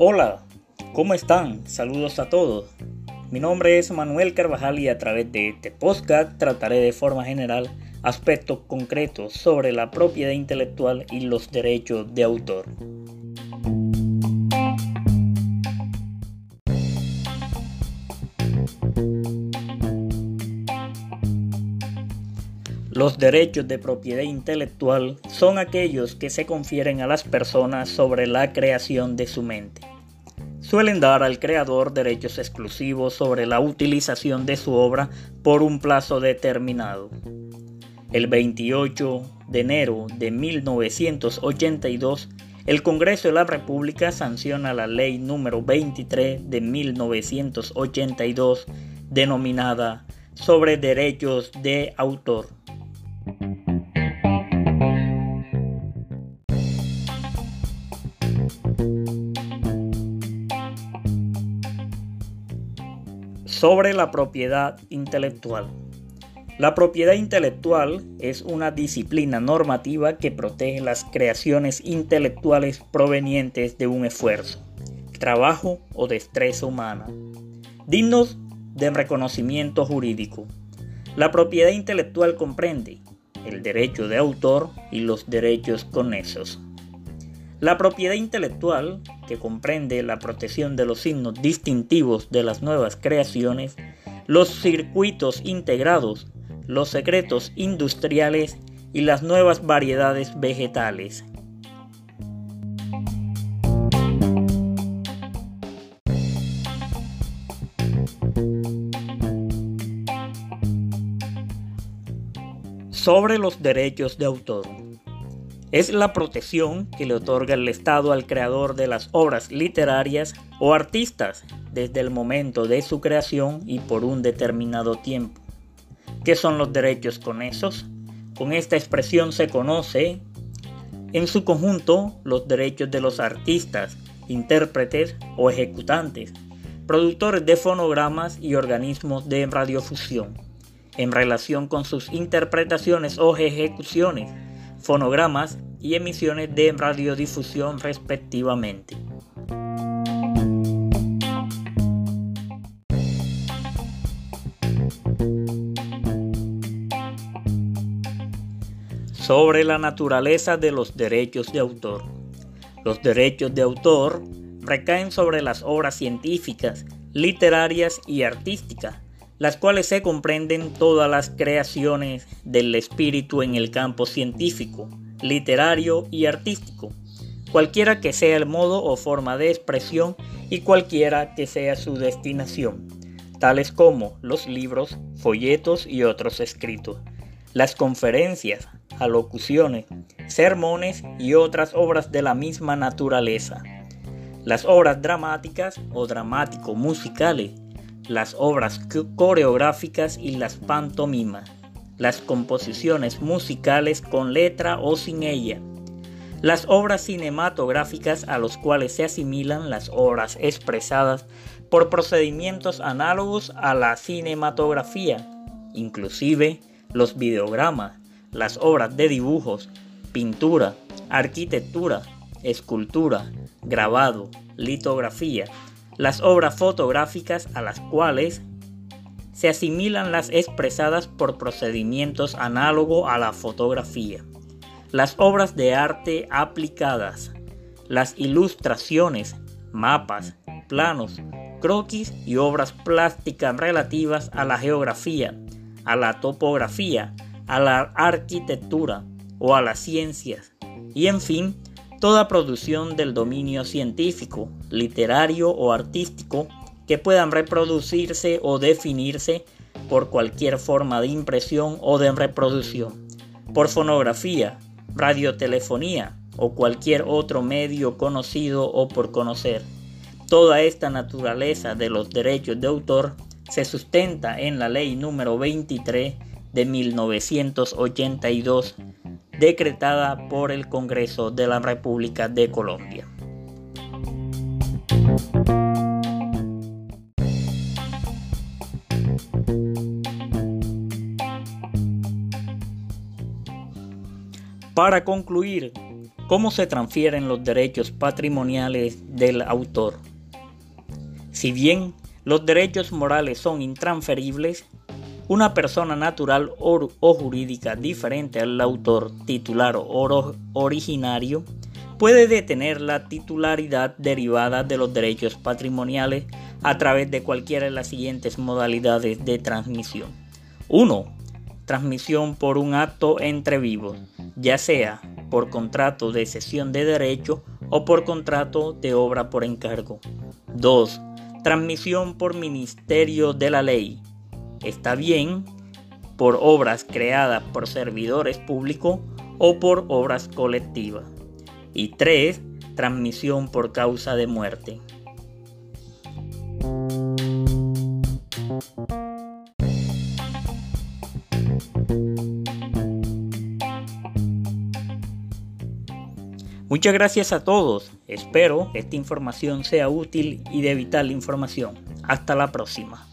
Hola, ¿cómo están? Saludos a todos. Mi nombre es Manuel Carvajal y a través de este podcast trataré de forma general aspectos concretos sobre la propiedad intelectual y los derechos de autor. Los derechos de propiedad intelectual son aquellos que se confieren a las personas sobre la creación de su mente. Suelen dar al creador derechos exclusivos sobre la utilización de su obra por un plazo determinado. El 28 de enero de 1982, el Congreso de la República sanciona la ley número 23 de 1982 denominada sobre derechos de autor. Sobre la propiedad intelectual. La propiedad intelectual es una disciplina normativa que protege las creaciones intelectuales provenientes de un esfuerzo, trabajo o destreza humana, dignos de reconocimiento jurídico. La propiedad intelectual comprende el derecho de autor y los derechos conexos. La propiedad intelectual, que comprende la protección de los signos distintivos de las nuevas creaciones, los circuitos integrados los secretos industriales y las nuevas variedades vegetales. Sobre los derechos de autor. Es la protección que le otorga el Estado al creador de las obras literarias o artistas desde el momento de su creación y por un determinado tiempo. ¿Qué son los derechos conexos? Con esta expresión se conoce en su conjunto los derechos de los artistas, intérpretes o ejecutantes, productores de fonogramas y organismos de radiofusión, en relación con sus interpretaciones o ejecuciones, fonogramas y emisiones de radiodifusión respectivamente. sobre la naturaleza de los derechos de autor. Los derechos de autor recaen sobre las obras científicas, literarias y artísticas, las cuales se comprenden todas las creaciones del espíritu en el campo científico, literario y artístico, cualquiera que sea el modo o forma de expresión y cualquiera que sea su destinación, tales como los libros, folletos y otros escritos, las conferencias, alocuciones, sermones y otras obras de la misma naturaleza. Las obras dramáticas o dramático-musicales, las obras coreográficas y las pantomimas, las composiciones musicales con letra o sin ella, las obras cinematográficas a los cuales se asimilan las obras expresadas por procedimientos análogos a la cinematografía, inclusive los videogramas, las obras de dibujos, pintura, arquitectura, escultura, grabado, litografía, las obras fotográficas a las cuales se asimilan las expresadas por procedimientos análogos a la fotografía, las obras de arte aplicadas, las ilustraciones, mapas, planos, croquis y obras plásticas relativas a la geografía, a la topografía, a la arquitectura o a las ciencias, y en fin, toda producción del dominio científico, literario o artístico que puedan reproducirse o definirse por cualquier forma de impresión o de reproducción, por fonografía, radiotelefonía o cualquier otro medio conocido o por conocer. Toda esta naturaleza de los derechos de autor se sustenta en la ley número 23 de 1982, decretada por el Congreso de la República de Colombia. Para concluir, ¿cómo se transfieren los derechos patrimoniales del autor? Si bien los derechos morales son intransferibles, una persona natural o, jurídica diferente al autor titular o originario puede detener la titularidad derivada de los derechos patrimoniales a través de cualquiera de las siguientes modalidades de transmisión. 1. Transmisión por un acto entre vivos, ya sea por contrato de cesión de derecho o por contrato de obra por encargo. 2. Transmisión por ministerio de la ley, está bien por obras creadas por servidores públicos o por obras colectivas. Y 3. Transmisión por causa de muerte. Muchas gracias a todos. Espero esta información sea útil y de vital información. Hasta la próxima.